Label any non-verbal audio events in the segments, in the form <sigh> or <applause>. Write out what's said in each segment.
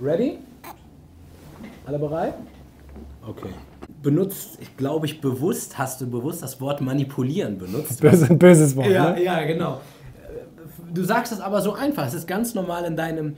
Ready? Alle bereit? Okay. Benutzt, ich glaube ich, bewusst, hast du bewusst das Wort manipulieren benutzt. <laughs> Böse, böses Wort. Ja, ne? ja, genau. Du sagst es aber so einfach. Es ist ganz normal in deinem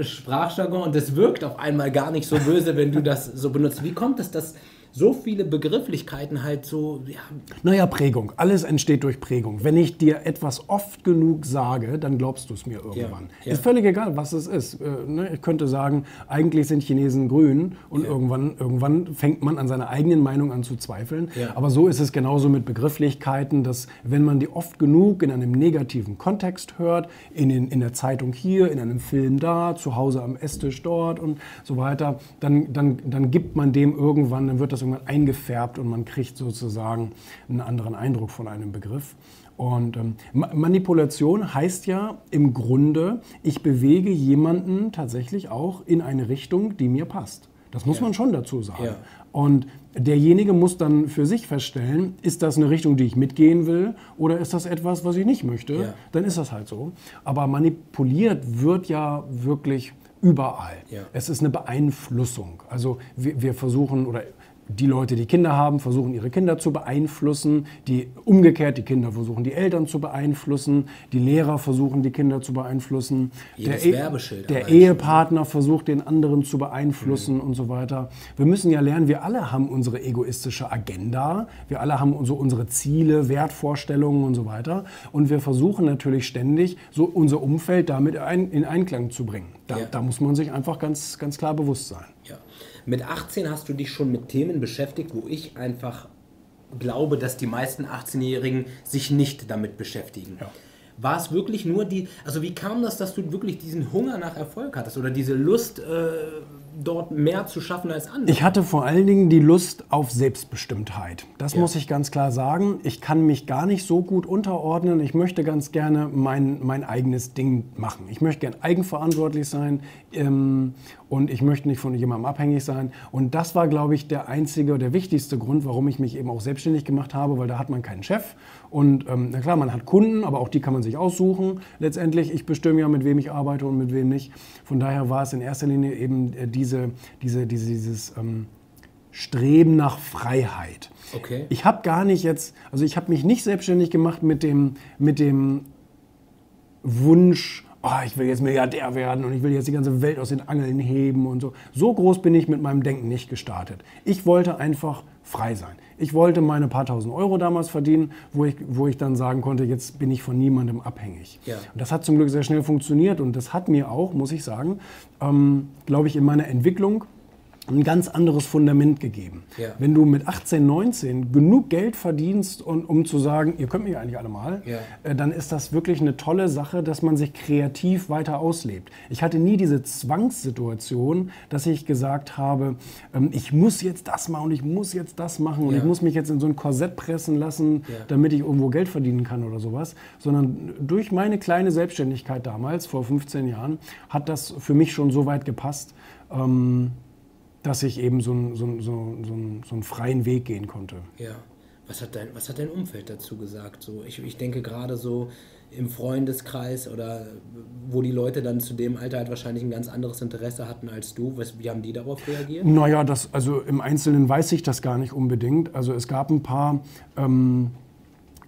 Sprachjargon und es wirkt auf einmal gar nicht so böse, wenn du das so benutzt. Wie kommt es, dass so viele Begrifflichkeiten halt so. Ja. Naja, Prägung. Alles entsteht durch Prägung. Wenn ich dir etwas oft genug sage, dann glaubst du es mir irgendwann. Ja, ja. Ist völlig egal, was es ist. Äh, ne, Ich könnte sagen, eigentlich sind Chinesen grün und Ja. irgendwann, irgendwann fängt man an seiner eigenen Meinung an zu zweifeln. Aber so ist es genauso mit Begrifflichkeiten, dass wenn man die oft genug in einem negativen Kontext hört, in, den, in der Zeitung hier, in einem Film da, zu Hause am Esstisch dort und so weiter, dann, dann, dann gibt man dem irgendwann, dann wird das irgendwann eingefärbt und man kriegt sozusagen einen anderen Eindruck von einem Begriff. Und ähm, Ma- Manipulation heißt ja im Grunde, ich bewege jemanden tatsächlich auch in eine Richtung, die mir passt. Das muss Ja. man schon dazu sagen. Ja. Und derjenige muss dann für sich feststellen, ist das eine Richtung, die ich mitgehen will oder ist das etwas, was ich nicht möchte? Ja. Dann ist das halt so. Aber manipuliert wird ja wirklich überall. Es ist eine Beeinflussung. Also wir, wir versuchen oder die Leute, die Kinder haben, versuchen ihre Kinder zu beeinflussen. Die umgekehrt, die Kinder versuchen die Eltern zu beeinflussen. Die Lehrer versuchen die Kinder zu beeinflussen. Jedes E- Werbeschild der. Ehepartner versucht den anderen zu beeinflussen und so weiter. Wir müssen ja lernen, wir alle haben unsere egoistische Agenda. Wir alle haben so unsere Ziele, Wertvorstellungen und so weiter. Und wir versuchen natürlich ständig, so unser Umfeld damit in Einklang zu bringen. Da, Ja. da muss man sich einfach ganz, ganz klar bewusst sein. Ja. Mit 18 hast du dich schon mit Themen beschäftigt, wo ich einfach glaube, dass die meisten 18-Jährigen sich nicht damit beschäftigen. Ja. War es wirklich nur die, also wie kam das, dass du wirklich diesen Hunger nach Erfolg hattest oder diese Lust, äh, dort mehr zu schaffen als andere? Ich hatte vor allen Dingen die Lust auf Selbstbestimmtheit. Das Ja. muss ich ganz klar sagen. Ich kann mich gar nicht so gut unterordnen. Ich möchte ganz gerne mein, mein eigenes Ding machen. Ich möchte gern eigenverantwortlich sein ähm, und ich möchte nicht von jemandem abhängig sein. Und das war, glaube ich, der einzige, der wichtigste Grund, warum ich mich eben auch selbstständig gemacht habe, weil da hat man keinen Chef. Und ähm, na klar, man hat Kunden, aber auch die kann man sich aussuchen. Letztendlich, ich bestimme ja, mit wem ich arbeite und mit wem nicht. Von daher war es in erster Linie eben äh, diese, diese, diese, dieses ähm, Streben nach Freiheit. Okay. Ich habe gar nicht jetzt, also ich habe mich nicht selbstständig gemacht mit dem, mit dem Wunsch, oh, ich will jetzt Milliardär werden und ich will jetzt die ganze Welt aus den Angeln heben und so. So groß bin ich mit meinem Denken nicht gestartet. Ich wollte einfach frei sein. Ich wollte meine paar tausend Euro damals verdienen, wo ich, wo ich dann sagen konnte, jetzt bin ich von niemandem abhängig. Ja. Und das hat zum Glück sehr schnell funktioniert und das hat mir auch, muss ich sagen, ähm, glaube ich, in meiner Entwicklung ein ganz anderes Fundament gegeben. Ja. Wenn du mit 18, 19 genug Geld verdienst, und, um zu sagen, ihr könnt mich eigentlich alle mal, Ja. äh, dann ist das wirklich eine tolle Sache, dass man sich kreativ weiter auslebt. Ich hatte nie diese Zwangssituation, dass ich gesagt habe, ähm, ich muss jetzt das machen und ich muss jetzt das machen und Ja. ich muss mich jetzt in so ein Korsett pressen lassen, damit ich irgendwo Geld verdienen kann oder sowas, sondern durch meine kleine Selbstständigkeit damals, vor 15 Jahren, hat das für mich schon so weit gepasst, ähm, dass ich eben so, einen- so, so, so einen freien Weg gehen konnte. Ja. Was hat dein, was hat dein Umfeld dazu gesagt? So, ich, ich denke gerade so im Freundeskreis oder wo die Leute dann zu dem Alter halt wahrscheinlich ein ganz anderes Interesse hatten als du. Was, wie haben die darauf reagiert? Naja, das, also im Einzelnen weiß ich das gar nicht unbedingt. Also es gab ein paar, ähm,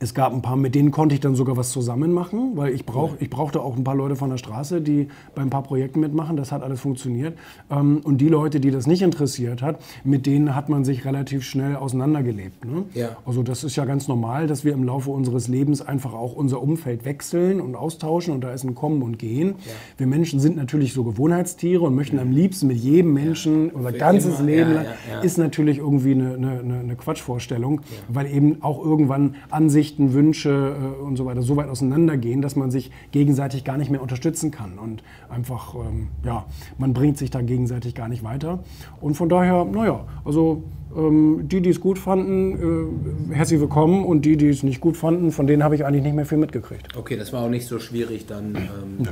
es gab ein paar, mit denen konnte ich dann sogar was zusammen machen, weil ich, brauch, ich brauchte auch ein paar Leute von der Straße, die bei ein paar Projekten mitmachen. Das hat alles funktioniert. Ähm, und die Leute, die das nicht interessiert hat, mit denen hat man sich relativ schnell auseinandergelebt. Ne? Ja. Also das ist ja ganz normal, dass wir im Laufe unseres Lebens einfach auch unser Umfeld wechseln und austauschen und da ist ein Kommen und Gehen. Wir Menschen sind natürlich so Gewohnheitstiere und möchten am liebsten mit jedem Menschen unser Für ganzes immer. Leben Ja, lang. ja, ja. Ist natürlich irgendwie eine, eine, eine- Quatschvorstellung, weil eben auch irgendwann Ansichten, Wünsche äh, und so weiter so weit auseinandergehen, dass man sich gegenseitig gar nicht mehr unterstützen kann und einfach, ähm, ja, man bringt sich da gegenseitig gar nicht weiter. Und von daher, naja, also ähm, die, die es gut fanden, äh, herzlich willkommen und die, die es nicht gut fanden, von denen habe ich eigentlich nicht mehr viel mitgekriegt. Okay, das war auch nicht so schwierig dann. Ähm,